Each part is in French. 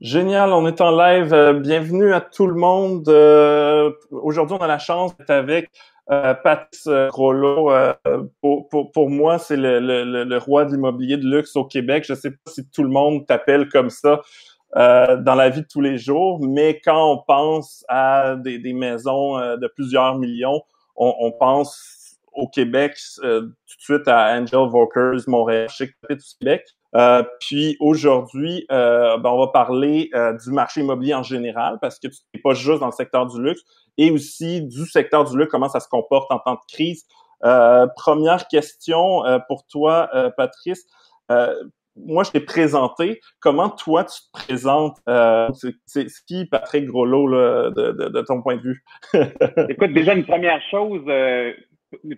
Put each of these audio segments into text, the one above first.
Génial, on est en live. Euh, bienvenue à tout le monde. Euh, aujourd'hui, on a la chance d'être avec euh, Patrice Rollo. Pour, moi, c'est le, roi de l'immobilier de luxe au Québec. Je ne sais pas si tout le monde t'appelle comme ça dans la vie de tous les jours, mais quand on pense à des, maisons de plusieurs millions, on, on pense au Québec tout de suite à Angel Vokers, Montréal, chez Québec. Euh, puis aujourd'hui, euh, ben, on va parler euh, du marché immobilier en général parce que tu n'es pas juste dans le secteur du luxe et aussi du secteur du luxe, comment ça se comporte en temps de crise. première question pour toi, Patrice. moi, je t'ai présenté. Comment toi, tu te présentes? c'est qui, Patrick Groslo, là, de, de, de, ton point de vue? Écoute, déjà, une première chose,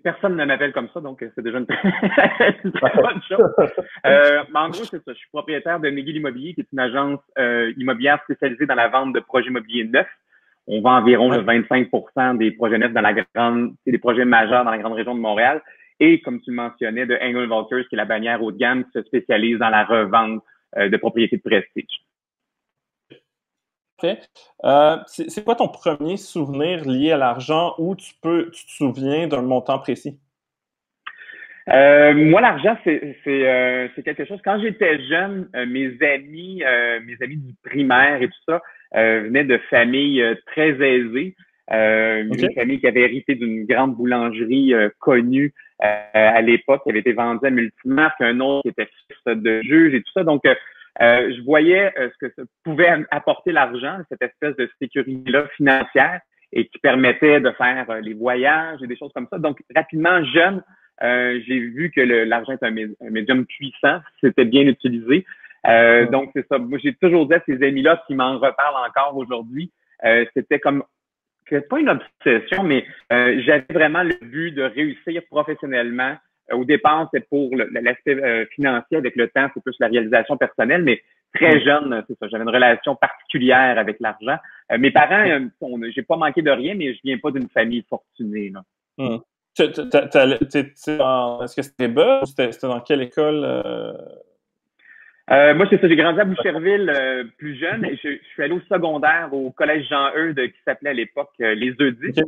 Personne ne m'appelle comme ça, donc c'est déjà une, très bonne chose. Euh, mais en gros, c'est ça. Je suis propriétaire de McGill Immobilier, qui est une agence euh, immobilière spécialisée dans la vente de projets immobiliers neufs. On vend environ le 25% des projets neufs dans la grande, c'est des projets majeurs dans la grande région de Montréal. Et comme tu le mentionnais, de Angle Vultures, qui est la bannière haut de gamme, qui se spécialise dans la revente euh, de propriétés de prestige. Euh, c'est quoi ton premier souvenir lié à l'argent où tu peux, tu te souviens d'un montant précis? Euh, moi, l'argent, euh, c'est quelque chose. Quand j'étais jeune, mes amis, mes amis du primaire et tout ça venaient de familles très aisées. Une famille qui avait hérité d'une grande boulangerie connue à l'époque, qui avait été vendue à Multimark, un autre qui était fils de juge et tout ça. Donc, euh, je voyais euh, ce que ça pouvait apporter l'argent, cette espèce de sécurité-là financière et qui permettait de faire euh, les voyages et des choses comme ça. Donc, rapidement, jeune, j'ai vu que l'argent est un, médium puissant, c'était bien utilisé. Donc, c'est ça. Moi, j'ai toujours dit à ces amis-là qui m'en reparlent encore aujourd'hui, c'était comme c'est pas une obsession, mais j'avais vraiment le but de réussir professionnellement, euh, au départ, c'est pour l'aspect euh, financier. Avec le temps, c'est plus la réalisation personnelle. Mais très mm. jeune, c'est ça. J'avais une relation particulière avec l'argent. Euh, mes parents, j'ai pas manqué de rien, mais je viens pas d'une famille fortunée. Mm. Est-ce que c'était bas ou c'était dans quelle école? moi, c'est ça. J'ai grandi à Boucherville plus jeune et je, suis allé au secondaire au collège Jean-Eudes qui s'appelait à l'époque les Eudis.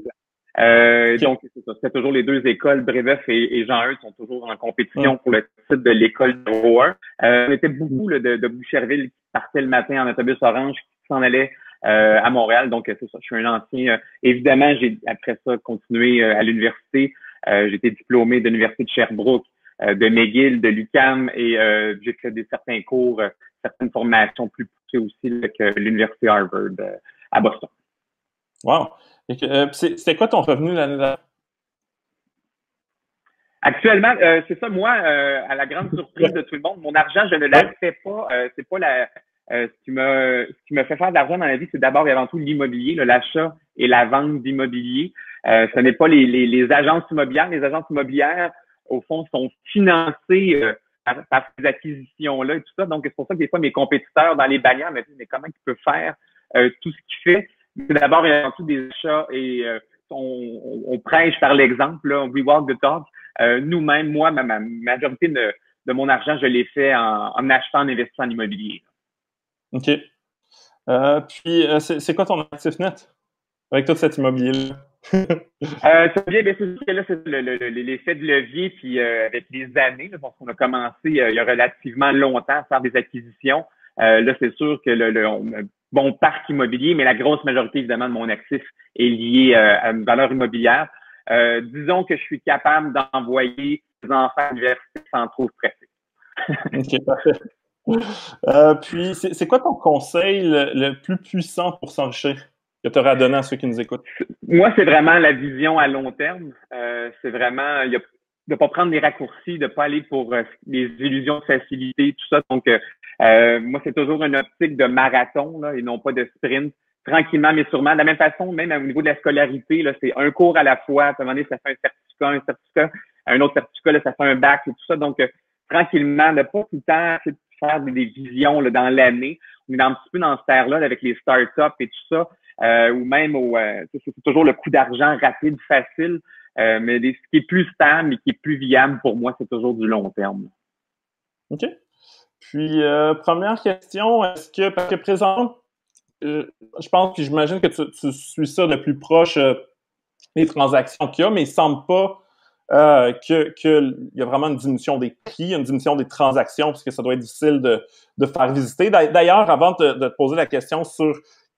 Euh, donc, c'est toujours les deux écoles, Brébeuf et, et Jean Eudes sont toujours en compétition pour le titre de l'école numéro un. Euh, on était beaucoup de, de Boucherville qui partait le matin en autobus orange, qui s'en allait euh, à Montréal. Donc, c'est ça, je suis un ancien. Euh, évidemment, j'ai après ça continué euh, à l'université. j'ai été diplômé de l'Université de Sherbrooke, de McGill, de l'UQAM et j'ai fait des certains cours, certaines formations plus poussées aussi avec l'Université Harvard à Boston. Wow! Euh, c'était quoi ton revenu l'année dernière? Actuellement, euh, c'est ça, moi, euh, à la grande surprise de tout le monde, mon argent, je ne la fais pas. c'est pas la ce qui me ce qui me fait faire de l'argent dans la vie, c'est d'abord et avant tout l'immobilier, l'achat et la vente d'immobilier. ce n'est pas les, les, agences immobilières. Les agences immobilières, au fond, sont financées par, ces acquisitions-là et tout ça. Donc, c'est pour ça que des fois, mes compétiteurs dans les bannières me disent, mais comment il peut faire tout ce qu'il fait? C'est d'abord et avant tout des achats et euh, on, prêche par l'exemple, là, we walk the talk. Euh, nous-mêmes, moi, ma, majorité de, mon argent, je l'ai fait en, achetant, en investissant en immobilier. OK. Euh, puis, c'est quoi ton actif net avec tout cet immobilier-là? c'est bien, bien sûr que là, c'est l'effet de levier, puis avec les années, parce qu'on a commencé il y a relativement longtemps à faire des acquisitions. là, c'est sûr que le, on bon parc immobilier, mais la grosse majorité, évidemment, de mon actif est liée euh, à une valeur immobilière. Euh, disons que je suis capable d'envoyer des enfants à l'université sans trop stresser. OK, parfait. Euh, puis, c'est quoi ton conseil le, plus puissant pour s'enrichir que tu aurais à donner à ceux qui nous écoutent? Moi, c'est vraiment la vision à long terme. c'est vraiment, il y a de pas prendre des raccourcis, de pas aller pour euh, des illusions de facilité, tout ça. Donc, euh, euh, moi, c'est toujours une optique de marathon là, et non pas de sprint. Tranquillement, mais sûrement. De la même façon, même au niveau de la scolarité, là, c'est un cours à la fois. À un moment donné, ça fait un certificat, un certificat, un autre certificat, là, ça fait un bac et tout ça. Donc, tranquillement, ne pas tout le temps faire des, visions là, dans l'année. On est un petit peu dans ce terre-là avec les startups et tout ça. ou même au, c'est toujours le coût d'argent rapide, facile. Euh, mais ce qui est plus stable et qui est plus viable pour moi, c'est toujours du long terme. OK. Puis, première question, est-ce que, parce que présent, je pense que j'imagine que tu, suis ça de plus proche, les transactions qu'il y a, mais il semble pas euh, qu'il y a vraiment une diminution des prix, une diminution des transactions, puisque ça doit être difficile de, de faire visiter. D'ailleurs, avant de, de, te poser la question sur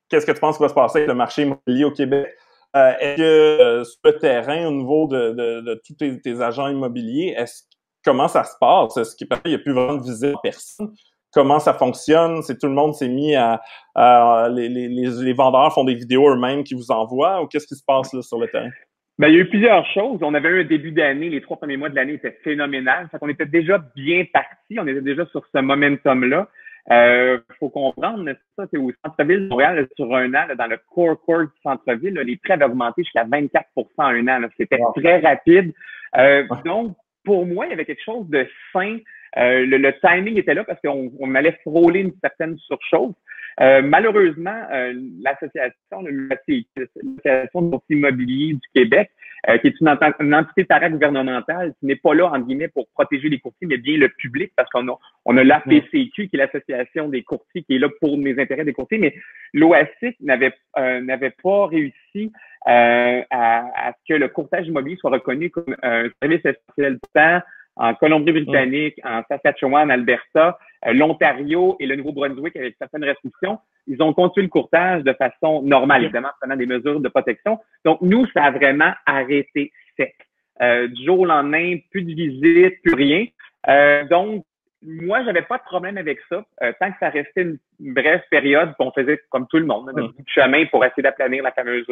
qu'est-ce que tu penses qui va se passer avec le marché immobilier au Québec, euh, est-ce que euh, sur le terrain, au niveau de, de tous tes, agents immobiliers, est-ce comment ça se passe? Est-ce qu'il n'y a plus vraiment de visite à personne? Comment ça fonctionne? C'est tout le monde s'est mis à, à les, les, les, vendeurs font des vidéos eux-mêmes qui vous envoient ou qu'est-ce qui se passe là, sur le terrain? Ben, il y a eu plusieurs choses. On avait eu un début d'année, les trois premiers mois de l'année étaient phénoménal. Fait était déjà bien parti, on était déjà sur ce momentum-là. Euh, faut comprendre, ça, c'est au centre-ville de Montréal, sur un an, dans le core core du centre-ville, les prêts avaient augmenté jusqu'à 24 en un an. C'était très rapide. Euh, donc, pour moi, il y avait quelque chose de sain. Euh, le, timing était là parce qu'on on allait frôler une certaine surchauffe. Euh, malheureusement, euh, l'association, l'association de l'immobilier du Québec, euh, qui est une, une entité paragouvernementale, qui n'est pas là, en guillemets, pour protéger les courtiers, mais bien le public, parce qu'on a, on a l'APCQ, qui est l'association des courtiers, qui est là pour les intérêts des courtiers, mais l'OASIC n'avait n'avait pas réussi à, à, ce que le courtage immobilier soit reconnu comme un service essentiel temps en Colombie-Britannique, en Saskatchewan, Alberta, euh, l'Ontario et le Nouveau-Brunswick avec certaines restrictions, ils ont continué le courtage de façon normale, évidemment, prenant des mesures de protection. Donc, nous, ça a vraiment arrêté sec. Euh, du jour au lendemain, plus de visites, plus rien. Euh, donc, moi, j'avais pas de problème avec ça, tant que ça restait une, brève période, qu'on faisait comme tout le monde, un bout de chemin pour essayer d'aplanir la fameuse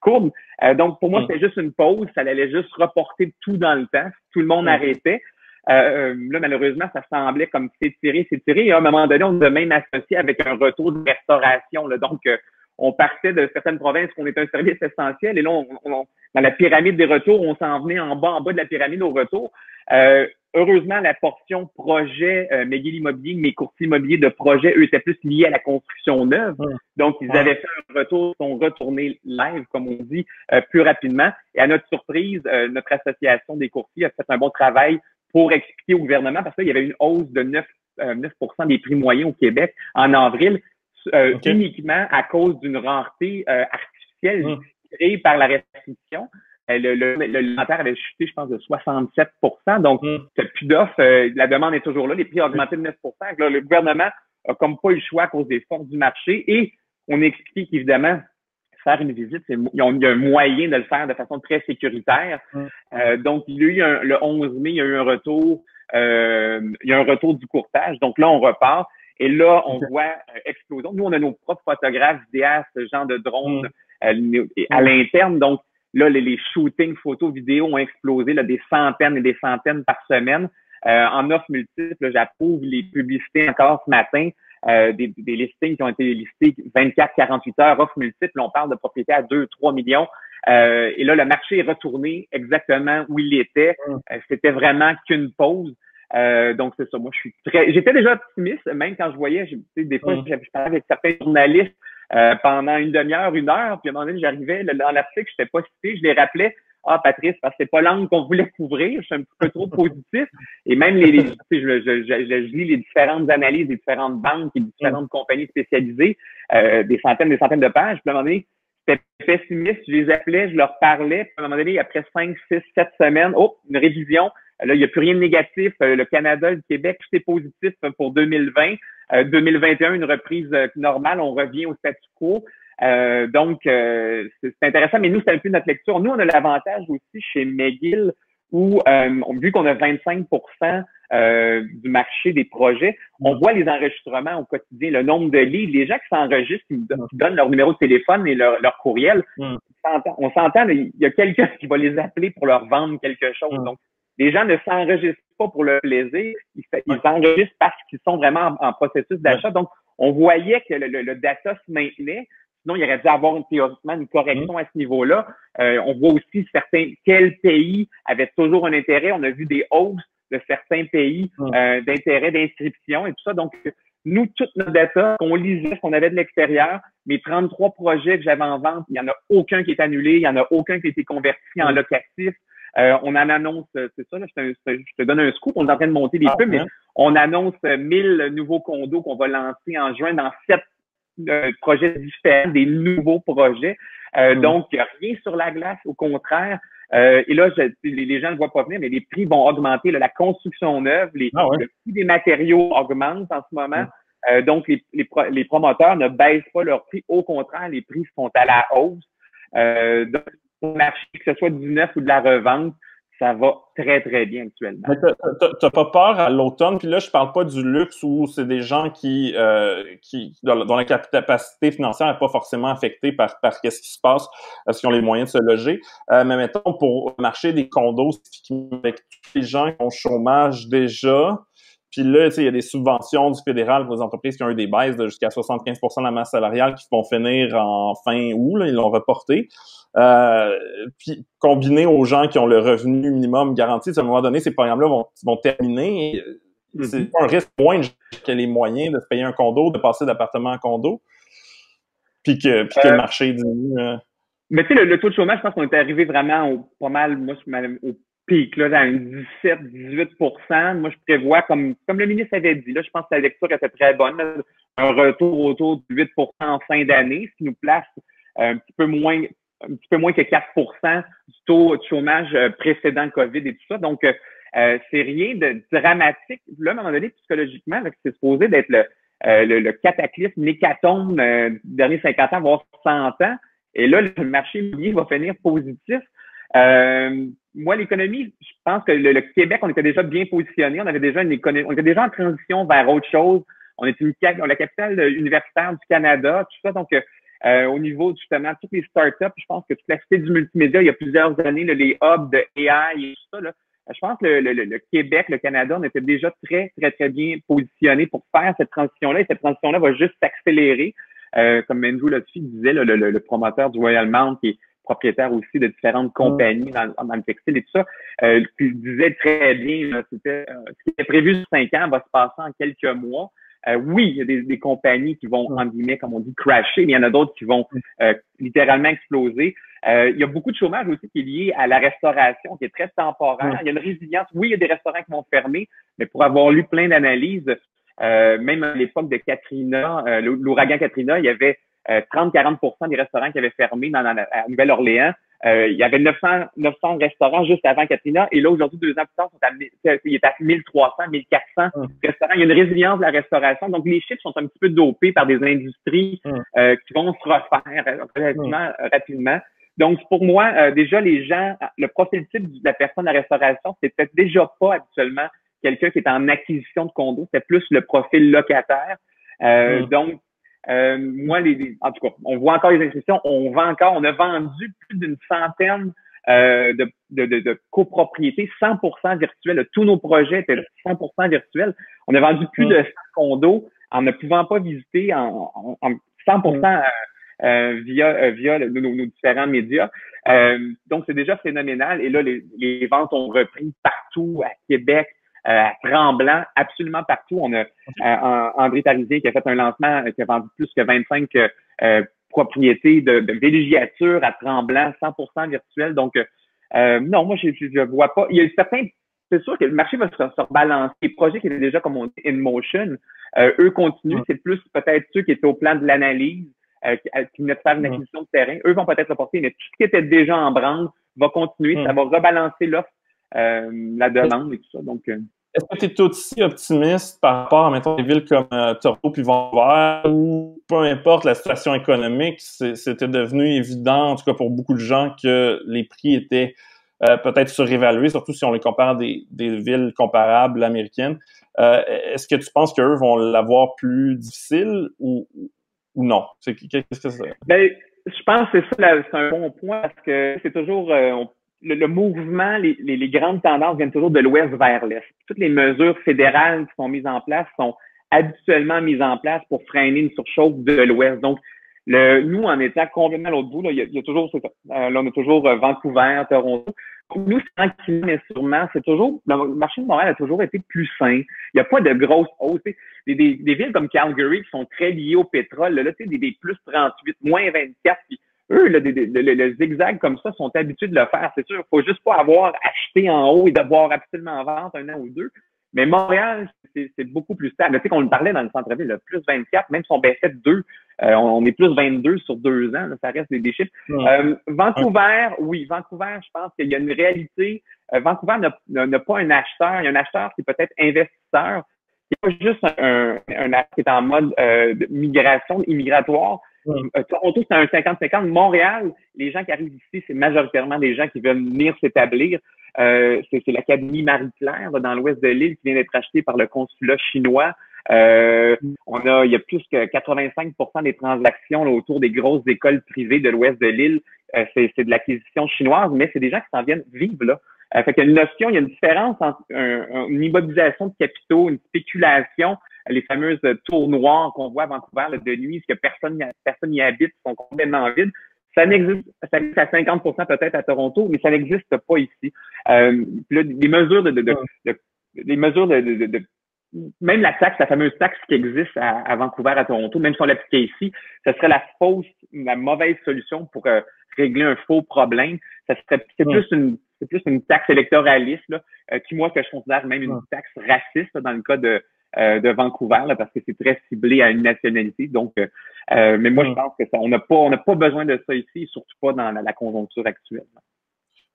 courbe. donc, pour moi, c'était juste une pause, ça allait juste reporter tout dans le temps, tout le monde arrêtait. Euh, là, malheureusement, ça semblait comme s'étirer, s'étirer. Et à un moment donné, on nous même associé avec un retour de restauration. Là. Donc, euh, on partait de certaines provinces qu'on était un service essentiel. Et là, on, dans la pyramide des retours, on s'en venait en bas, en bas de la pyramide au retour. Euh, heureusement, la portion projet euh, McGill Immobilier, mes courtiers immobiliers de projet, eux, étaient plus liés à la construction neuve. Donc, ils avaient fait un retour, sont retournés live, comme on dit, euh, plus rapidement. Et à notre surprise, notre association des courtiers a fait un bon travail pour expliquer au gouvernement, parce qu'il y avait une hausse de 9, 9 euh, des prix moyens au Québec en avril, euh, uniquement à cause d'une rareté euh, artificielle créée par la restriction. Le, le, avait chuté, je pense, de 67% Donc, mmh. plus d'offres. la demande est toujours là. Les prix ont augmenté de 9% Le gouvernement a comme pas eu le choix à cause des forces du marché. Et on explique qu'évidemment, faire une visite, il y a un moyen de le faire de façon très sécuritaire. Mm. Euh, donc, il y a eu un, le 11 mai, il y a eu un retour, euh, il y a un retour du courtage. Donc là, on repart. Et là, on voit euh, explosion. Nous, on a nos propres photographes, vidéastes, gens de drones mm. à mm. l'interne. Donc, là, les, shootings, photos, vidéos ont explosé, là, des centaines et des centaines par semaine. en offres multiples, j'approuve les publicités encore ce matin. Euh, des, des, listings qui ont été listés 24-48 heures, offres multiples, on parle de propriétés à 2-3 millions. Euh, et là, le marché est retourné exactement où il était. Mm. Euh, c'était vraiment qu'une pause. donc, c'est ça. Moi, je suis très. J'étais déjà optimiste, même quand je voyais, des fois, mm. je parlais avec certains journalistes pendant une demi-heure, une heure, puis à un moment donné, j'arrivais dans l'article, je n'étais pas cité, je les rappelais. Ah, Patrice, parce que c'est pas l'angle qu'on voulait couvrir, je suis un petit peu trop positif. Et même les, les je, je, je, lis les différentes analyses des différentes banques et différentes compagnies spécialisées, euh, des centaines, des centaines de pages. Puis à un moment donné, j'étais pessimiste, je les appelais, je leur parlais. Puis à un moment donné, après cinq, six, sept semaines, oh, une révision. Là, il n'y a plus rien de négatif. Euh, le Canada, le Québec, tout est positif pour 2020. 2021, euh, une reprise normale, on revient au statu quo. Euh, donc, euh, c'est intéressant, mais nous, c'est un peu notre lecture. Nous, on a l'avantage aussi chez McGill où, euh, vu qu'on a 25% du marché des projets, on voit les enregistrements au quotidien, le nombre de livres, les gens qui s'enregistrent, qui, donnent leur numéro de téléphone et leur, courriel. On s'entend, il y a quelqu'un qui va les appeler pour leur vendre quelque chose. Donc, les gens ne s'enregistrent pas pour le plaisir, ils s'enregistrent parce qu'ils sont vraiment en, processus d'achat. Donc, on voyait que le, data se maintenait, Sinon, il aurait dû avoir une, théoriquement une correction mmh. à ce niveau-là. Euh, on voit aussi certains quels pays avaient toujours un intérêt. On a vu des hausses de certains pays mmh. euh, d'intérêt d'inscription et tout ça. Donc, nous, toute notre data, qu'on lisait, qu'on avait de l'extérieur, mes 33 projets que j'avais en vente, il n'y en a aucun qui est annulé, il n'y en a aucun qui a été converti en mmh. Locatif. on en annonce, c'est ça, je, te, donne un scoop, on est en train de monter des ah, mais on annonce 1000 nouveaux condos qu'on va lancer en juin dans sept projets différents, des nouveaux projets. Hmm. Donc, rien sur la glace, au contraire. Euh, et là, les, gens ne voient pas venir, mais les prix vont augmenter. la construction neuve, les, ah le prix des matériaux augmente en ce moment. Hmm. Euh, donc, les, les, promoteurs ne baissent pas leurs prix. Au contraire, les prix sont à la hausse. Euh, donc, le marché, que ce soit du neuf ou de la revente, ça va très, très bien actuellement. T'as pas peur à l'automne, puis là, je parle pas du luxe où c'est des gens qui, euh, qui dont la capacité financière n'est pas forcément affectée par, par qu'est-ce qui se passe, parce qu'ils ont les moyens de se loger. Euh, mais mettons, pour le marché des condos, avec tous les gens qui ont chômage déjà, puis là, il y a des subventions du fédéral pour les entreprises qui ont eu des baisses de jusqu'à 75% de la masse salariale qui vont finir en fin août, là, ils l'ont reporté. Euh, puis combiné aux gens qui ont le revenu minimum garanti, à un moment donné, ces programmes-là vont, vont terminer. Mm-hmm. C'est pas un risque moins que les moyens de se payer un condo, de passer d'appartement à condo, puis que, puis que le euh, marché diminue. Euh. Mais tu sais, le, taux de chômage, je pense qu'on est arrivé vraiment au, pas mal, moi, au pic, là, dans 17-18% Moi, je prévois, comme, comme le ministre avait dit, là, je pense que la lecture était très bonne, un retour autour de 8 en fin d'année, ce qui nous place un petit peu moins un petit peu moins que 4% du taux de chômage euh, précédent COVID et tout ça. Donc, euh, euh, c'est rien de dramatique. Là, à un moment donné, psychologiquement, c'est supposé d'être le, le, le, cataclysme, l'hécatombe euh, des derniers 50 ans, voire 100 ans. Et là, le marché immobilier va finir positif. Moi, l'économie, je pense que le, Québec, on était déjà bien positionné. On avait déjà une économie, on était déjà en transition vers autre chose. On était une, la capitale universitaire du Canada, tout ça. Donc, euh, au niveau justement toutes les startups, je pense que toute la cité du multimédia, il y a plusieurs années, les hubs de AI et tout ça, là, je pense que le, le, le, Québec, le Canada, on était déjà très, très, très bien positionnés pour faire cette transition-là. Et cette transition-là va juste s'accélérer. Euh, comme Andrew Lotfi disait, le, le, promoteur du Royal Mount, qui est propriétaire aussi de différentes compagnies dans, dans le textile et tout ça, euh, il disait très bien, c'était euh, ce qui était prévu sur cinq ans va se passer en quelques mois. Euh, oui, il y a des, des, compagnies qui vont, en guillemets, comme on dit, crasher, mais il y en a d'autres qui vont euh, littéralement exploser. Euh, il y a beaucoup de chômage aussi qui est lié à la restauration, qui est très temporaire. Il y a une résilience. Oui, il y a des restaurants qui vont fermer, mais pour avoir lu plein d'analyses, même à l'époque de Katrina, l'ouragan Katrina, il y avait 30-40 des restaurants qui avaient fermé dans, dans à Nouvelle-Orléans. Euh, il y avait 900, 900 restaurants juste avant Katrina. Et là, aujourd'hui, deux ans plus tard, il est à 1300, 1400 hum. restaurants. Il y a une résilience de la restauration. Donc, les chiffres sont un petit peu dopés par des industries hum. euh, qui vont se refaire relativement hum. rapidement. Donc, pour moi, euh, déjà, les gens, le profil type de la personne à restauration, c'est peut-être déjà pas habituellement quelqu'un qui est en acquisition de condo, c'est plus le profil locataire. Donc, euh, moi, les, en tout cas, on voit encore les inscriptions, on vend encore, on a vendu plus d'une centaine euh, de, de, de, copropriétés 100% virtuelles. Tous nos projets étaient 100% virtuels. On a vendu plus mm. de 100 condos en ne pouvant pas visiter en, en, 100% mm. euh, euh, via euh, via nos, nos, différents médias. donc, c'est déjà phénoménal. Et là, les, les ventes ont repris partout à Québec, euh, à Tremblant, absolument partout. On a euh, André Tarizé qui a fait un lancement euh, qui a vendu plus que 25 propriétés de, de, villégiature à Tremblant, 100% virtuel. Donc, non, moi, je ne vois pas. Il y a certains c'est sûr que le marché va se, rebalancer. Les projets qui étaient déjà, comme on dit, in motion, eux continuent. C'est plus peut-être ceux qui étaient au plan de l'analyse, qui, qui venaient de faire une acquisition de terrain. Eux vont peut-être reporter, mais tout ce qui était déjà en branle va continuer. Ça va rebalancer l'offre, la demande et tout ça. Donc, est-ce que tu es aussi optimiste par rapport à mettons, des villes comme euh, Toronto puis Vancouver où peu importe la situation économique, c'était devenu évident, en tout cas pour beaucoup de gens, que les prix étaient euh, peut-être surévalués, surtout si on les compare à des, villes comparables américaines. Euh, est-ce que tu penses qu'eux vont l'avoir plus difficile ou, ou non? Qu'est-ce que c'est? Ben, je pense que c'est ça, c'est un bon point parce que c'est toujours, le, mouvement, les, les, grandes tendances viennent toujours de l'ouest vers l'est. Toutes les mesures fédérales qui sont mises en place sont habituellement mises en place pour freiner une surchauffe de l'ouest. Donc, le, nous, en étant complètement à l'autre bout, là, il, y a, toujours, euh, là, on a toujours euh, Vancouver, Toronto. Nous, tranquillement, mais sûrement, c'est toujours, le marché de Montréal a toujours été plus sain. Il n'y a pas de grosses hausses. Des, des, villes comme Calgary qui sont très liées au pétrole, là, tu sais, des, des plus 38, moins 24, puis eux, le, le, zigzag comme ça, sont habitués de le faire. C'est sûr, il faut juste pas avoir acheté en haut et devoir absolument vendre un an ou deux. Mais Montréal, c'est beaucoup plus stable. Tu sais qu'on le parlait dans le centre-ville, le plus 24, même si on baissait de 2, euh, on est plus 22 sur deux ans, ça reste des, chiffres. Euh, Vancouver, oui, Vancouver, je pense qu'il y a une réalité. Euh, Vancouver n'a pas un acheteur, il y a un acheteur qui est peut-être investisseur. Il n'y a pas juste un, un, acheteur qui est en mode de migration, immigratoire. Toronto, c'est un 50-50. Montréal, les gens qui arrivent ici, c'est majoritairement des gens qui veulent venir s'établir. Euh, c'est l'Académie Marie-Claire dans l'ouest de l'île qui vient d'être achetée par le consulat chinois. Euh, on a, il y a plus que 85% des transactions autour des grosses écoles privées de l'ouest de l'île. Euh, c'est de l'acquisition chinoise, mais c'est des gens qui s'en viennent vivre là. Euh, fait qu'il y a une notion, il y a une différence entre une immobilisation de capitaux, une spéculation, les fameuses tours noires qu'on voit à Vancouver de nuit, ce que personne personne n'y habite, sont complètement vides. Ça n'existe, ça existe à 50% peut-être à Toronto, mais ça n'existe pas ici. Euh, là, les mesures de, de, de, les mesures de, de, même la taxe, la fameuse taxe qui existe à, Vancouver, à Toronto, même si on l'appliquait ici, ce serait la fausse, la mauvaise solution pour euh, régler un faux problème. Ça serait, c'est plus une, c'est plus une taxe électoraliste, là, euh, qui moi que je considère même une taxe raciste dans le cas de, euh, de Vancouver là, parce que c'est très ciblé à une nationalité. Donc, euh, euh, mais moi, je pense que ça, on n'a pas, on n'a pas besoin de ça ici, surtout pas dans la, conjoncture actuelle.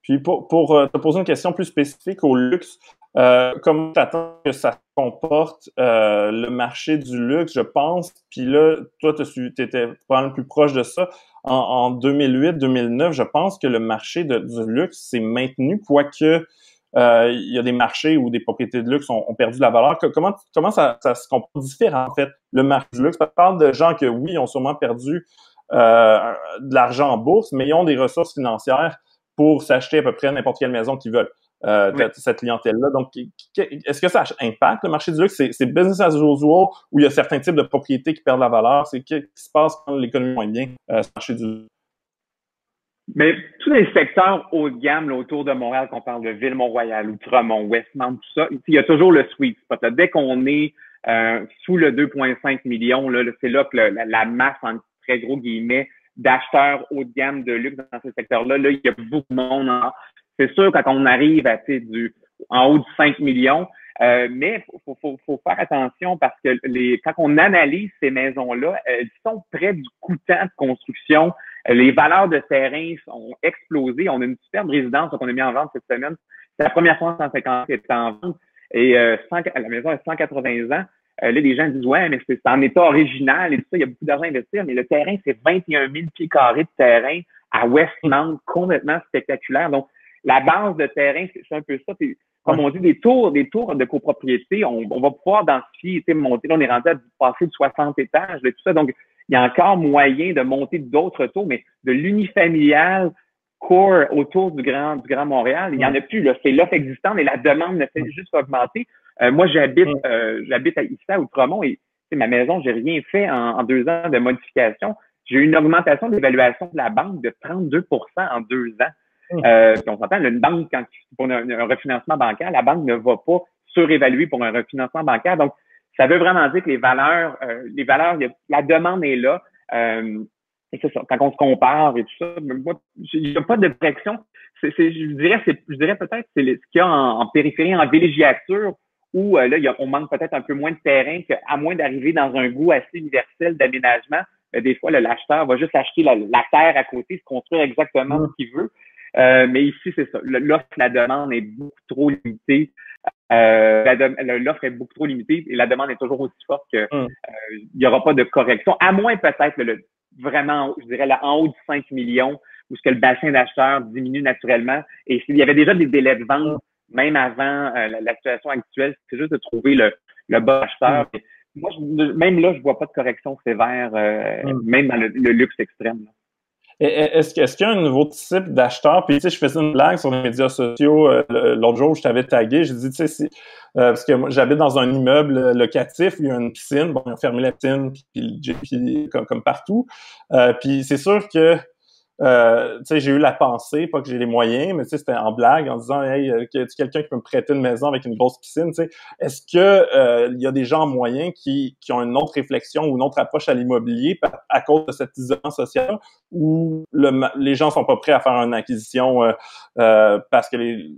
Puis pour, pour te poser une question plus spécifique au luxe, euh, comment tu attends que ça comporte le marché du luxe, je pense? Puis là, toi, tu étais probablement plus proche de ça. En, en 2008-2009, je pense que le marché de, du luxe s'est maintenu, quoique il y a des marchés où des propriétés de luxe ont, perdu de la valeur. comment, comment ça, ça se comporte différent, en fait, le marché du luxe? Parle de gens que, oui, ont sûrement perdu euh, de l'argent en bourse, mais ils ont des ressources financières pour s'acheter à peu près n'importe quelle maison qu'ils veulent. Euh, cette clientèle-là. Donc, est-ce que ça impacte le marché du luxe? C'est business as usual où il y a certains types de propriétés qui perdent la valeur? C'est ce qui se passe quand l'économie va bien, euh, ce marché du luxe? Mais tous les secteurs haut de gamme autour de Montréal, qu'on parle de Ville-Mont-Royal, Outremont, Westmount, tout ça, il y a toujours le sweet spot. Dès qu'on est euh, sous le 2,5 millions, là, c'est là que la, masse, en très gros guillemets, d'acheteurs haut de gamme de luxe dans ce secteur-là, là, il y a beaucoup de monde. C'est sûr, quand on arrive à du en haut de 5 millions, euh, mais faut, faut, faut, faire attention parce que les, quand on analyse ces maisons-là, elles sont près du coûtant de construction les valeurs de terrain ont explosé. On a une superbe résidence qu'on a mis en vente cette semaine. C'est la première fois en 150 qui est en vente. Et euh, la maison a 180 ans. Euh, là, les gens disent Ouais, mais c'est en état original et tout ça, il y a beaucoup d'argent à investir, mais le terrain, c'est 21 000 pieds carrés de terrain à Westmount, complètement spectaculaire. Donc, la base de terrain, c'est un peu ça. Comme on dit, des tours, des tours de copropriété, on, va pouvoir densifier, monter. Là, on est rendu à passer de 60 étages, et tout ça. Donc, il y a encore moyen de monter d'autres tours, mais de l'unifamilial core autour du Grand, du Grand Montréal, il n'y en a plus. C'est l'offre existante et la demande ne fait juste augmenter. Euh, moi, j'habite euh, j'habite à, à Outremont et ma maison, j'ai rien fait en, deux ans de modification. J'ai eu une augmentation d'évaluation de la banque de 32% en deux ans. Euh, on s'entend, une banque, quand pour un, un, refinancement bancaire, la banque ne va pas surévaluer pour un refinancement bancaire. Donc, ça veut vraiment dire que les valeurs, euh, les valeurs, la demande est là. Euh, et c'est ça. Quand on se compare et tout ça, moi, il n'y a pas de pression. C'est, je dirais, c'est, je dirais peut-être c'est ce qu'il y a en, périphérie, en villégiature, où euh, là, il y a, on manque peut-être un peu moins de terrain qu'à moins d'arriver dans un goût assez universel d'aménagement. des fois, l'acheteur va juste acheter la, terre à côté, se construire exactement ce qu'il veut. mais ici, c'est ça. L'offre, la demande est beaucoup trop limitée. Euh, l'offre est beaucoup trop limitée et la demande est toujours aussi forte qu'il hum. euh, n'y aura pas de correction, à moins peut-être le, vraiment, je dirais, là, en haut de 5 millions, où ce que le bassin d'acheteurs diminue naturellement. Et s'il y avait déjà des délais de vente, même avant euh, la, situation actuelle, c'est juste de trouver le, le bas acheteur. Hum. Moi, même là, je vois pas de correction sévère, hum. même dans le, luxe extrême. Est-ce qu'il y a un nouveau type d'acheteur? Puis, tu sais, je faisais une blague sur les médias sociaux euh, l'autre jour, je t'avais tagué. J'ai dit, tu sais, si, euh, parce que moi, j'habite dans un immeuble locatif, il y a une piscine. Bon, ils ont fermé la piscine, puis, puis, comme, comme, partout. Euh, puis, c'est sûr que euh, tu sais, j'ai eu la pensée, pas que j'ai les moyens, mais tu sais, c'était en blague, en disant, hey, euh, y a quelqu'un qui peut me prêter une maison avec une grosse piscine, tu sais. Est-ce que euh, il y a des gens moyens qui, qui ont une autre réflexion ou une autre approche à l'immobilier à cause de cet isolement social ou le, les gens sont pas prêts à faire une acquisition euh, parce que les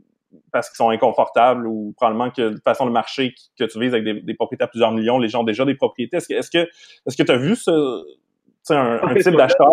parce qu'ils sont inconfortables ou probablement que de toute façon le marché que tu vises avec des, des propriétés à plusieurs millions, les gens ont déjà des propriétés. Est-ce que est-ce que est-ce que tu as vu ce un, un type d'acheteur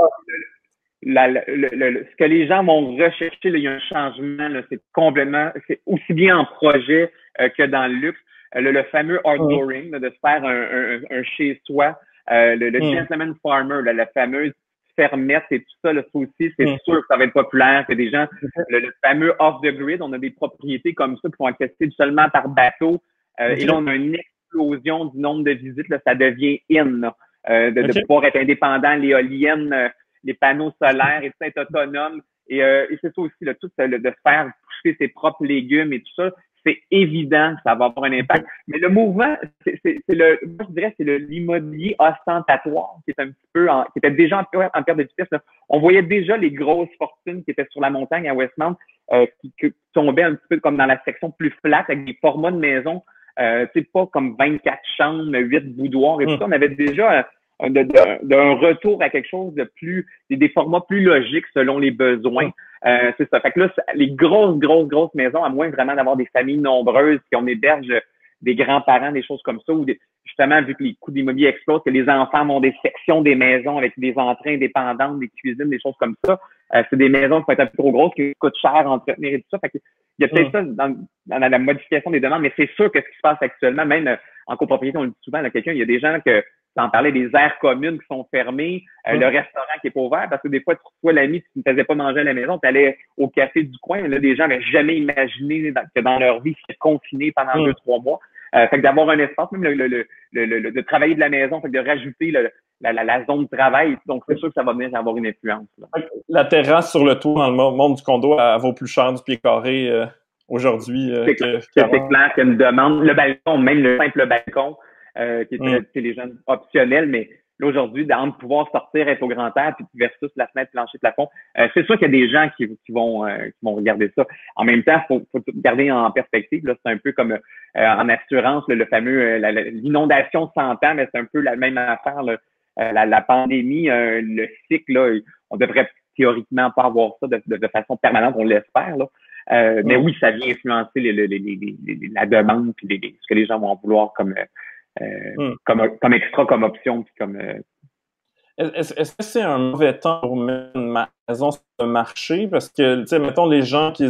la, le, le, ce que les gens vont rechercher, il y a un changement, c'est complètement, c'est aussi bien en projet euh, que dans le luxe. Euh, le, fameux outdooring, de se faire un, un, chez-soi, euh, le, mm. gentleman farmer, la fameuse fermette et tout ça, là, ça aussi, c'est mm. sûr que ça va être populaire, que des gens, le, fameux off-the-grid, on a des propriétés comme ça qui sont accessibles seulement par bateau. Et là, on a une explosion du nombre de visites, là, ça devient in, de, de, pouvoir être indépendant, l'éolienne les panneaux solaires et tout ça, être autonome. Et, euh, et c'est ça aussi, là, tout le, de faire pousser ses propres légumes et tout ça, c'est évident que ça va avoir un impact. Mais le mouvement, c'est le, moi je dirais, c'est l'immobilier ostentatoire qui est un petit peu, en, qui était déjà en, en perte de vitesse. On voyait déjà les grosses fortunes qui étaient sur la montagne à Westmount, euh, qui, qui, tombaient un petit peu comme dans la section plus flat avec des formats de maison, euh, tu sais, pas comme 24 chambres, 8 boudoirs et tout ça. On avait déjà d'un retour à quelque chose de plus, des, formats plus logiques selon les besoins. Euh, c'est ça. Fait que là, les grosses, grosses, grosses maisons, à moins vraiment d'avoir des familles nombreuses qui ont héberge des grands-parents, des choses comme ça, ou justement, vu que les coûts d'immobilier explosent, que les enfants ont des sections des maisons avec des entrées indépendantes, des cuisines, des choses comme ça. Euh, c'est des maisons qui vont être un peu trop grosses, qui coûtent cher à entretenir et tout ça. Fait que, il y a peut-être ça dans, dans, la modification des demandes, mais c'est sûr que ce qui se passe actuellement, même euh, en copropriété, on le dit souvent, quelqu'un, il y a des gens que en parlais des aires communes qui sont fermées, euh, le restaurant qui est pas ouvert, parce que des fois, tu reçois l'ami, tu ne faisais pas manger à la maison, tu allais au café du coin. Là, des gens n'avaient jamais imaginé que dans leur vie, ils seraient confinés pendant deux, trois mois. Euh, fait que d'avoir un espace, même le, le, le, de travailler de la maison, fait que de rajouter la, la, la, zone de travail. Donc, c'est sûr que ça va venir avoir une influence. La terrasse sur le toit dans le monde du condo, elle vaut plus cher du pied carré euh, aujourd'hui. c'est clair qu'il y a une demande. Le balcon, même le simple balcon, euh, qui était mm. les jeunes optionnels, mais là aujourd'hui, de pouvoir sortir, être au grand air, puis versus la fenêtre, plancher, plafond, euh, c'est sûr qu'il y a des gens qui, qui vont euh, qui vont regarder ça. En même temps, faut, faut garder en perspective. Là, c'est un peu comme en assurance, le fameux l'inondation de 100 ans, mais c'est un peu la même affaire. la, la, pandémie, le cycle, là, on devrait théoriquement pas avoir ça de, de, façon permanente, on l'espère. Là. Mais mm. oui, ça vient influencer les, les, les, la demande puis ce que les gens vont vouloir comme euh, hmm. comme, comme extra, comme option. Puis comme, euh, est-ce, que c'est un mauvais temps pour mettre une maison sur le marché? Parce que, tu sais, mettons les gens qui,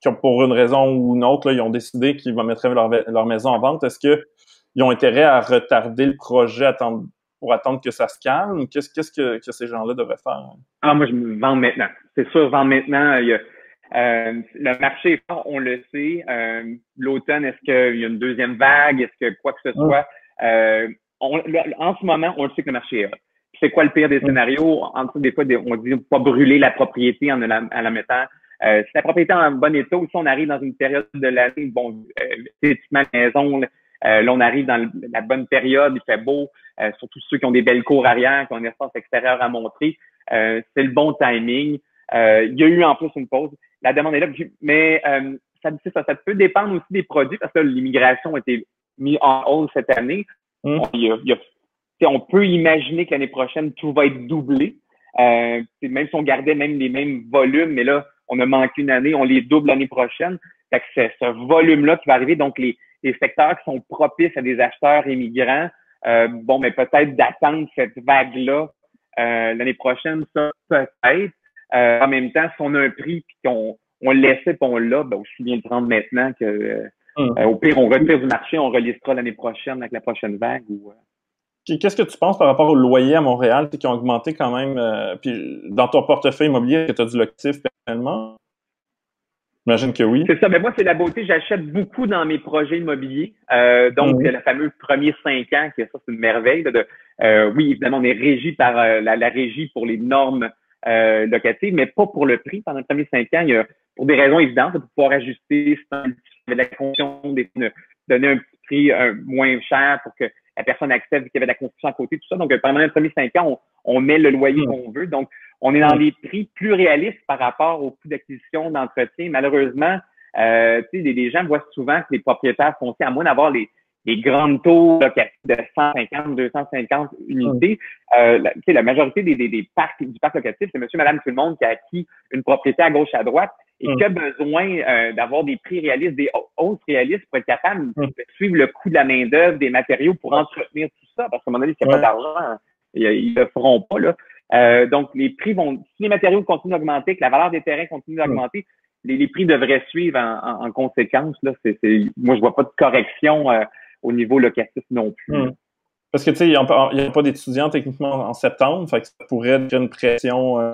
qui ont pour une raison ou une autre, là, ils ont décidé qu'ils vont mettre leur, leur maison en vente. Est-ce qu'ils ont intérêt à retarder le projet attendre, pour attendre que ça se calme? Qu'est-ce, que, que, ces gens-là devraient faire? Ah, moi, je me vends maintenant. C'est sûr, vendre maintenant. Il y a, euh, le marché est fort, on le sait. Euh, L'automne, est-ce qu'il y a une deuxième vague? Est-ce que quoi que ce soit? Euh, on, en ce moment, on le sait que le marché est hot. C'est quoi le pire des scénarios? En dessous, des fois, on dit pas brûler la propriété en la, en la mettant. Euh, si la propriété est en bon état, ou si on arrive dans une période de l'année, bon, euh, maison, euh, là, on arrive dans la bonne période, il fait beau, euh, surtout ceux qui ont des belles cours arrière, qui ont un espace extérieur à montrer. c'est le bon timing. il y a eu en plus une pause la demande est là. Mais euh, ça, ça, ça peut dépendre aussi des produits parce que l'immigration a été mise en hausse cette année. Hum. On, peut imaginer que l'année prochaine, tout va être doublé. Euh, même si on gardait même les mêmes volumes, mais là, on a manqué une année, on les double l'année prochaine. Fait que c'est ce volume-là qui va arriver. Donc, les, les secteurs qui sont propices à des acheteurs immigrants, euh, bon, mais peut-être d'attendre cette vague-là euh, l'année prochaine, ça peut-être. Euh, en même temps, si on a un prix puis qu'on on le laissait et on l'a, ben aussi bien le prendre maintenant que euh, hum. euh, au pire, on retire du marché, on relistera l'année prochaine avec la prochaine vague. Ou, Qu'est-ce que tu penses par rapport au loyer à Montréal qui ont augmenté quand même? puis dans ton portefeuille immobilier, que tu as du locatif personnellement? J'imagine que oui. C'est ça. Mais moi, c'est la beauté. J'achète beaucoup dans mes projets immobiliers. donc, hum. la fameuse premier cinq ans, qui ça, c'est une merveille. De, oui, évidemment, on est régi par la, la, régie pour les normes euh, mais pas pour le prix. Pendant les premiers cinq ans, il y a, pour des raisons évidentes, pour pouvoir ajuster de la construction, de donner un petit prix moins cher pour que la personne accepte qu'il y avait de la construction à côté, tout ça. Donc, pendant les premiers cinq ans, on, met le loyer hmm. qu'on veut. Donc, on est dans des prix plus réalistes par rapport au coût d'acquisition d'entretien. Malheureusement, euh, les, les gens voient souvent que les propriétaires fonciers, à moins d'avoir les, les grandes taux locatifs de 150, 250 unités, euh, la, la majorité des, des, des, parcs du parc locatif, c'est monsieur, madame, tout le monde qui a acquis une propriété à gauche, à droite et qui a besoin euh, d'avoir des prix réalistes, des hausses réalistes pour être capable de suivre le coût de la main-d'œuvre, des matériaux pour entretenir tout ça, parce qu'à un moment donné, s'il n'y a pas d'argent, ils ne le feront pas. Là. Euh, donc, les prix vont, si les matériaux continuent d'augmenter, que la valeur des terrains continue d'augmenter, les, les, prix devraient suivre en, en, conséquence. Là. C'est, moi, je vois pas de correction euh, au niveau locatif non plus. Hmm. Parce que, tu sais, il n'y a, pas d'étudiants techniquement en septembre, fait que ça pourrait être une pression euh,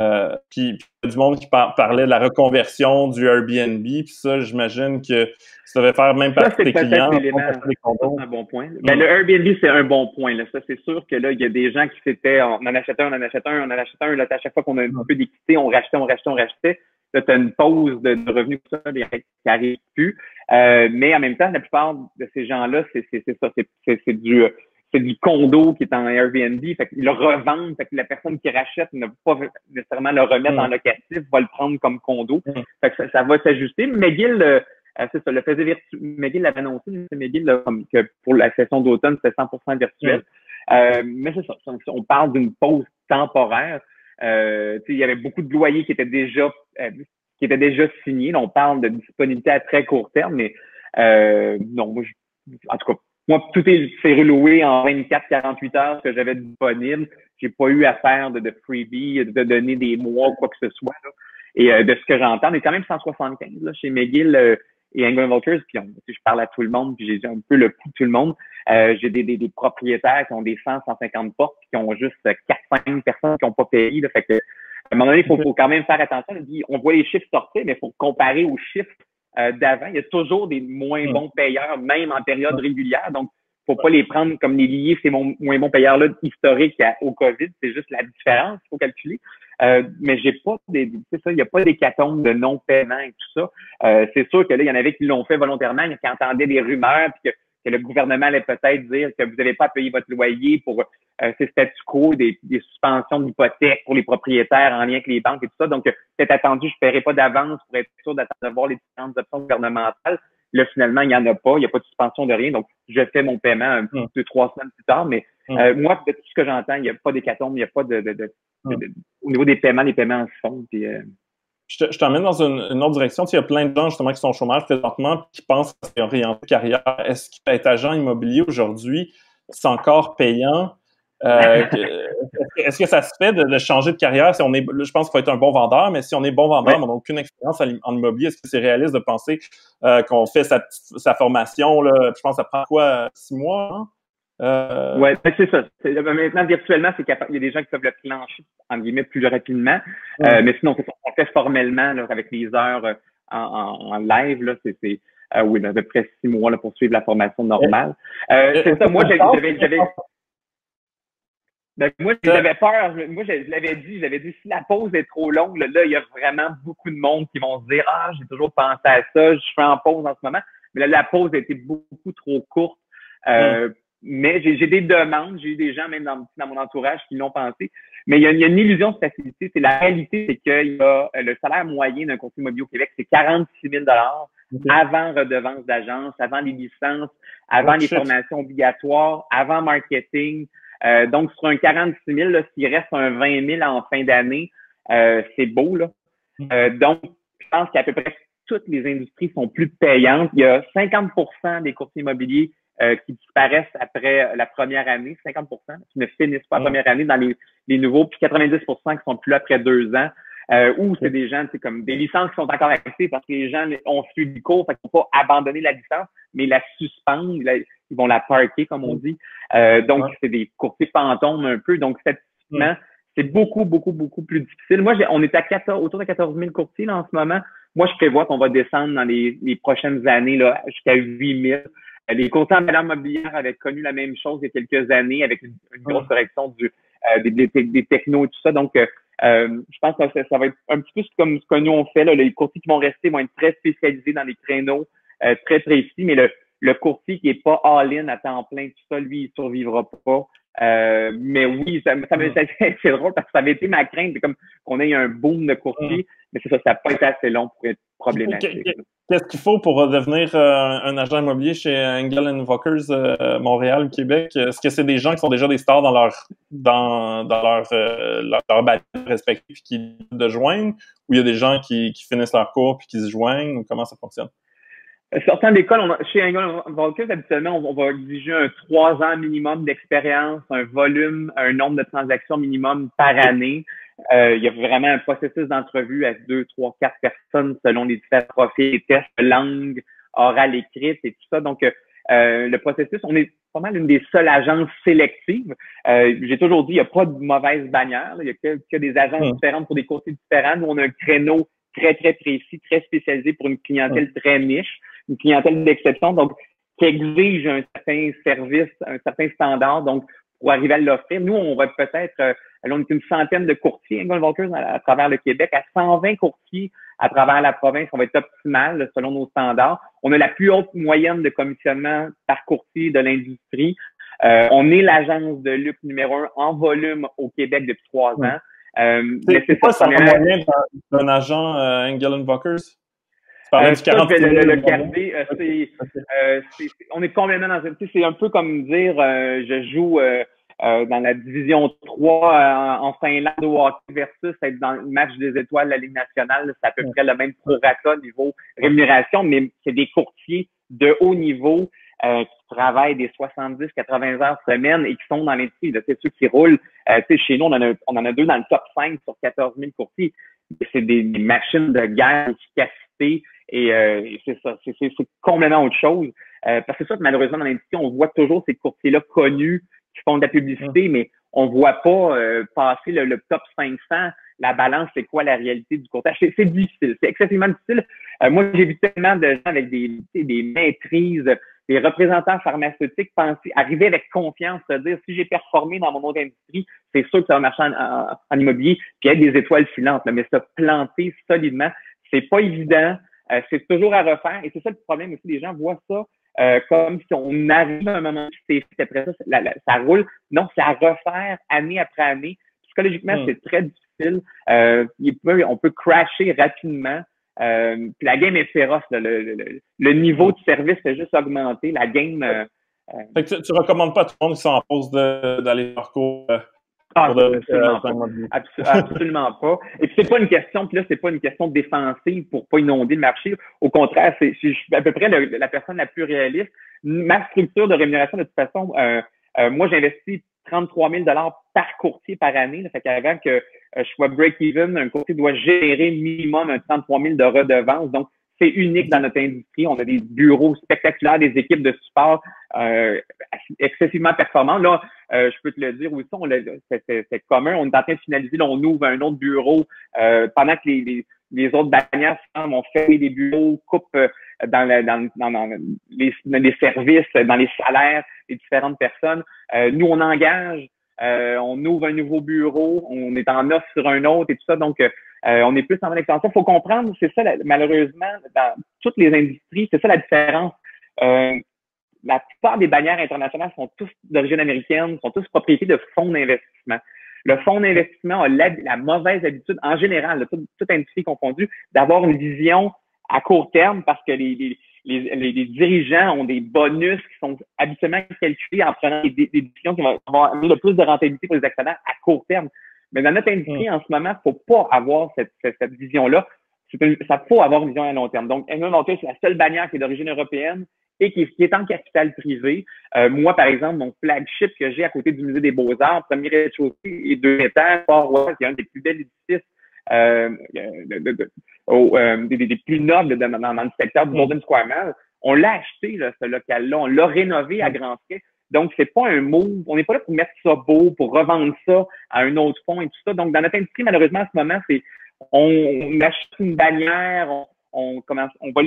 euh, puis, il y a du monde qui parlait de la reconversion du Airbnb, puis ça, j'imagine que ça devait faire même partie des clients. C'est un bon point. Ben, le Airbnb, c'est un bon point. Là. Ça, c'est sûr que là, il y a des gens qui s'étaient, on en achetait un, on en achetait un, on en achetait un. Là, à chaque fois qu'on a un peu d'équité, on rachetait, on rachetait, on rachetait. Là, tu as une pause de, revenus ça, qui n'arrive plus. Euh, mais en même temps, la plupart de ces gens-là, c'est ça, c'est du c'est du condo qui est en Airbnb, fait qu'ils le revendent, fait que la personne qui rachète ne va pas nécessairement le remettre en mm. locatif, va le prendre comme condo. Mm. Fait que ça, va s'ajuster. McGill, euh, euh, c'est ça, le faisait virtuel. McGill l'avait annoncé, McGill, comme que pour la session d'automne, c'était 100% virtuel. Mm. Euh, mais c'est ça, on parle d'une pause temporaire. Euh, il y avait beaucoup de loyers qui étaient déjà qui étaient déjà signés. on parle de disponibilité à très court terme, mais non, moi, en tout cas, moi, tout est reloué en 24-48 heures que j'avais disponible. J'ai pas eu à faire de, de freebie, de donner des mois ou quoi que ce soit. Et euh, de ce que j'entends, on quand même 175 là, chez McGill euh, et Anglo Volkers. Puis on, je parle à tout le monde, puis j'ai un peu le coup de tout le monde. Euh, j'ai des, des, des, propriétaires qui ont des 100, 150 portes, qui ont juste 4-5 personnes qui n'ont pas payé. Là, fait que, à un moment donné, il faut, faut, quand même faire attention. On voit les chiffres sortir, mais il faut comparer aux chiffres euh, d'avant. Il y a toujours des moins bons payeurs, même en période régulière. Donc, faut pas les prendre comme les liés, ces moins bons payeurs-là historiques au COVID. C'est juste la différence qu'il faut calculer. Euh, mais j'ai pas des, ça, il n'y a pas d'hécatombe de non-paiement et tout ça. Euh, c'est sûr que là, il y en avait qui l'ont fait volontairement, qui entendaient des rumeurs, puis que que le gouvernement allait peut-être dire que vous n'avez pas payé votre loyer pour euh, ces statu quo, des, des suspensions d'hypothèques pour les propriétaires en lien avec les banques et tout ça. Donc, peut-être attendu, je ne paierai pas d'avance pour être sûr d'attendre de voir les différentes options gouvernementales. Là, finalement, il n'y en a pas, il n'y a pas de suspension de rien. Donc, je fais mon paiement un peu, deux, trois semaines plus tard. Mais mm. euh, moi, de tout ce que j'entends, il n'y a pas d'hécatombe, il n'y a pas de, de, de, de, Au niveau des paiements, les paiements se font. Puis, euh, je t'emmène dans une, autre direction. il y a plein de gens justement qui sont au chômage présentement qui pensent à orienter carrière. Est-ce qu'être agent immobilier aujourd'hui, c'est encore payant? Euh, est-ce que ça se fait de, changer de carrière si on est, je pense qu'il faut être un bon vendeur, mais si on est bon vendeur, on n'a aucune expérience en immobilier, est-ce que c'est réaliste de penser euh, qu'on fait sa, sa formation, là, je pense que ça prend quoi, six mois? Hein? Euh... Ouais, ben, c'est ça. Maintenant, virtuellement, c'est capable. Il y a des gens qui peuvent le plancher, en guillemets, plus rapidement. Euh, mais sinon, on fait formellement là, avec les heures euh, en, en, live. Là, c'est, c'est euh, oui, à peu près six mois là, pour suivre la formation normale. Euh, c'est ça. Moi, j'avais, j'avais, ben, moi, j'avais peur. Moi, je, l'avais dit, j'avais dit, si la pause est trop longue, là, il y a vraiment beaucoup de monde qui vont se dire, ah, j'ai toujours pensé à ça, je suis en pause en ce moment. Mais là, la pause a été beaucoup trop courte. Euh, mm mais j'ai des demandes, j'ai eu des gens même dans, dans mon entourage qui l'ont pensé. Mais il y, a, il y, a, une illusion de facilité. C'est la réalité, c'est qu'il y a euh, le salaire moyen d'un conseiller immobilier au Québec, c'est 46 000 avant redevance d'agence, avant les licences, avant oh, les formations obligatoires, avant marketing. Euh, donc, sur un 46 000, s'il reste un 20 000 en fin d'année, euh, c'est beau. Là. Mm. Euh, donc, je pense qu'à peu près toutes les industries sont plus payantes. Il y a 50% des courtiers immobiliers euh, qui disparaissent après la première année, 50% qui ne finissent pas la première année dans les, les nouveaux, puis 90% qui sont plus là après deux ans. Euh, ou c'est des gens, c'est comme des licences qui sont encore actives parce que les gens ont suivi le cours, fait qu'ils n'ont pas abandonné la licence, mais la suspendent, ils vont la parker, comme on dit. Euh, donc, c'est des courtiers fantômes un peu. Donc, statistiquement, c'est beaucoup, beaucoup, beaucoup plus difficile. Moi, on est à 14, autour de 14 000 courtiers là, en ce moment. Moi, je prévois qu'on va descendre dans les, les prochaines années là, jusqu'à 8 000. Les courtiers en valeur mobilière avaient connu la même chose il y a quelques années avec une, grosse correction du, euh, des, des, technos et tout ça. Donc, euh, euh, je pense que ça, va être un petit peu comme ce que nous on fait. Là. Les courtiers qui vont rester vont être très spécialisés dans les créneaux très précis, mais le, le courtier qui est pas all-in à temps plein, tout ça, lui, il survivra pas. Euh, mais oui, ça, ça, c'est drôle parce que ça avait été ma crainte, comme qu'on ait un boom de courtiers, mais c'est ça, ça n'a pas été assez long pour être problématique. Qu'est-ce qu'il faut pour devenir euh, un agent immobilier chez Engel Invokers euh, Montréal, Québec? Est-ce que c'est des gens qui sont déjà des stars dans leur dans, dans leur, leur, leur respectif qui de joindre ou il y a des gens qui, qui finissent leur cours puis qui se joignent? Ou comment ça fonctionne? Sortant d'école, chez Engel Invokers, habituellement, on, va exiger un trois ans minimum d'expérience, un volume, un nombre de transactions minimum par année. Euh, il y a vraiment un processus d'entrevue avec deux, trois, quatre personnes selon les différents profils, tests de langue, orale écrite et tout ça. Donc, euh, le processus, on est pas mal une des seules agences sélectives. Euh, J'ai toujours dit, il n'y a pas de mauvaise bannière. Il y a que, des agences différentes pour des côtés différents. Nous, on a un créneau très, très précis, très spécialisé pour une clientèle très niche, une clientèle d'exception, donc qui exige un certain service, un certain standard. Donc, pour arriver à l'offrir. Nous, on va peut-être, euh, on est une centaine de courtiers, hein, Walkers, à, travers le Québec, à 120 courtiers à travers la province. On va être optimal selon nos standards. On a la plus haute moyenne de commissionnement par courtier de l'industrie. Euh, on est l'agence de luxe numéro un en volume au Québec depuis trois ans. Euh, c'est quoi ça moyen d'un agent euh, Engel Walkers? Euh, ça, le, le, garder, euh, euh, c'est, on est complètement dans un, c'est un peu comme dire, je joue dans la division 3 en, Finlande au hockey versus être dans le match des étoiles de la Ligue nationale. C'est à peu près le même prorata niveau rémunération, mais c'est des courtiers de haut niveau qui travaillent des 70-80 heures semaine et qui sont dans l'industrie. C'est ceux qui roulent. chez nous, on en, a, on en a deux dans le top 5 sur 14 000 courtiers. C'est des, machines de guerre, d'efficacité, et, euh, c'est ça, c'est complètement autre chose. Euh, parce que ça, malheureusement, dans l'industrie, on voit toujours ces courtiers-là connus qui font de la publicité, mais on voit pas euh, passer le, top 500. La balance, c'est quoi la réalité du courtage? C'est difficile, c'est excessivement difficile. moi, j'ai vu tellement de gens avec des, des maîtrises, des représentants pharmaceutiques penser, arriver avec confiance, se dire si j'ai performé dans mon autre industrie, c'est sûr que ça va marcher en, immobilier, puis être des étoiles filantes. mais se planter solidement, c'est pas évident. Euh, c'est toujours à refaire. Et c'est ça le problème aussi. Les gens voient ça euh, comme si on arrive à un moment c'est après ça, ça roule. Non, c'est à refaire année après année. Psychologiquement, hmm. c'est très difficile. Euh, on peut crasher rapidement. puis la game est féroce. Le, niveau de service fait juste augmenter. La game. tu, tu recommandes pas à tout le monde qui s'en pose d'aller par cours ah, absolument, pas. absolument pas. Et puis c'est pas une question, puis là, c'est pas une question défensive pour pas inonder le marché. Au contraire, c'est, je suis à peu près la personne la plus réaliste. Ma structure de rémunération, de toute façon, euh, euh, moi, j'investis 33 000 par courtier par année. Là, fait qu'avant que euh, je sois break-even, un courtier doit gérer minimum un 33 000 de redevance. Donc, c'est unique dans notre industrie. On a des bureaux spectaculaires, des équipes de support euh, excessivement performantes. Là, euh, je peux te le dire aussi, c'est commun. On est en train de finaliser. Là, on ouvre un autre bureau euh, pendant que les, les, autres bannières ont fermé des bureaux, coupent dans, dans, dans, les, les, services, dans les salaires des différentes personnes. nous, on engage euh, on ouvre un nouveau bureau, on est en offre sur un autre et tout ça. Donc, euh, on est plus en extension. Il faut comprendre, c'est ça, malheureusement, dans toutes les industries, c'est ça la différence. Euh, la plupart des bannières internationales sont tous d'origine américaine, sont tous propriétés de fonds d'investissement. Le fonds d'investissement a la, mauvaise habitude, en général, toute, toute industrie confondue, d'avoir une vision à court terme parce que les, dirigeants ont des bonus qui sont habituellement calculés en prenant des, décisions qui vont avoir le plus de rentabilité pour les actionnaires à court terme. Mais dans notre industrie, en ce moment, il faut pas avoir cette, cette, vision-là. Ça faut avoir une vision à long terme. Donc, England c'est la seule bannière qui est d'origine européenne et qui, est en capital privé. Euh, moi, par exemple, mon flagship que j'ai à côté du Musée des Beaux-Arts, premier rez-de-chaussée et deux étages, Fort West, qui est un des plus belles édifices euh, euh, des, plus nobles dans, le secteur du Golden Square Mall. On l'a acheté, ce local-là. On l'a rénové à grands frais. Donc, c'est pas un move. On n'est pas là pour mettre ça beau, pour revendre ça à un autre fonds et tout ça. Donc, dans notre industrie, malheureusement, à ce moment, c'est on, achète une bannière, on, commence, on va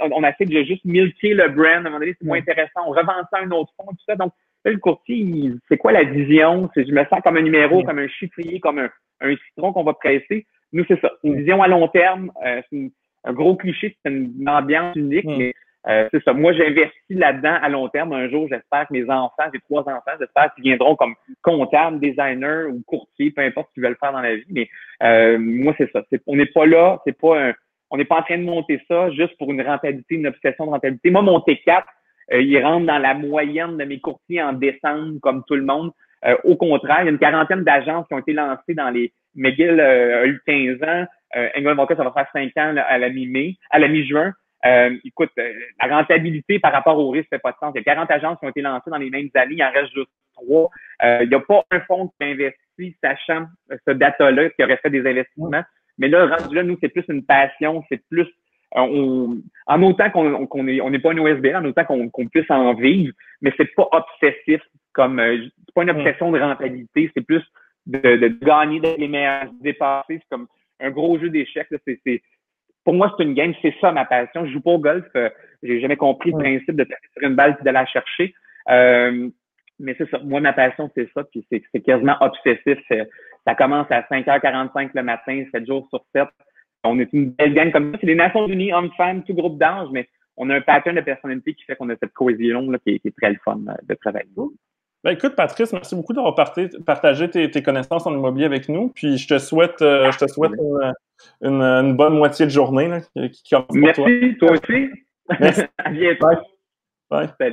on, on essaie de juste milquer le brand. À un moment donné, c'est moins intéressant. On revend ça à un autre fonds, tout ça. Donc, le courtier, c'est quoi la vision? Je me sens comme un numéro, comme un chiffrier, comme un, un citron qu'on va presser. Nous, c'est ça. Une vision à long terme, euh, c'est un gros cliché, c'est une ambiance unique, mais euh, c'est ça. Moi, j'investis là-dedans à long terme. Un jour, j'espère que mes enfants, j'ai trois enfants, j'espère qu'ils viendront comme comptables, designers ou courtiers, peu importe ce qu'ils veulent faire dans la vie. Mais euh, moi, c'est ça. on n'est pas là, c'est pas un, on n'est pas en train de monter ça juste pour une rentabilité, une obsession de rentabilité. Moi, mon T4, euh, il rentre dans la moyenne de mes courtiers en décembre, comme tout le monde. Euh, au contraire, il y a une quarantaine d'agences qui ont été lancées dans les McGill a eu 15 ans. Euh, England ça va faire 5 ans à la mi-mai, à la mi-juin. Euh, écoute, euh, la rentabilité par rapport au risque fait pas de sens. Il y a 40 agences qui ont été lancées dans les mêmes années, il en reste juste trois. Euh, il n'y a pas un fonds qui investit sachant ce data-là, qui aurait fait des investissements. Mais là, rendu là, nous, c'est plus une passion, c'est plus on, en autant qu'on qu'on est on n'est pas une OSB, en autant qu'on puisse en vivre, mais c'est pas obsessif comme c'est pas une obsession de rentabilité, c'est plus de, de, gagner, d'être les meilleurs, de dépasser. C'est comme un gros jeu d'échecs. C'est pour moi, c'est une game, c'est ça ma passion. Je joue pas au golf. Euh, j'ai jamais compris le principe de taper sur une balle et de la chercher. Euh, mais c'est ça. Moi, ma passion, c'est ça. Puis c'est quasiment obsessif. Ça commence à 5h45 le matin, 7 jours sur 7. On est une belle gang comme ça. C'est les Nations Unies, hommes-femmes, tout groupe d'âge, mais on a un pattern de personnalité qui fait qu'on a cette cohésion là, qui, est, qui est très le fun euh, de travailler. Ben écoute, Patrice, merci beaucoup d'avoir partagé tes, tes, connaissances en immobilier avec nous. Puis je te souhaite, euh, je te souhaite une, une, bonne moitié de journée là, qui pour toi. Merci, toi aussi. Merci. à bientôt. Bye. Bye. Salut.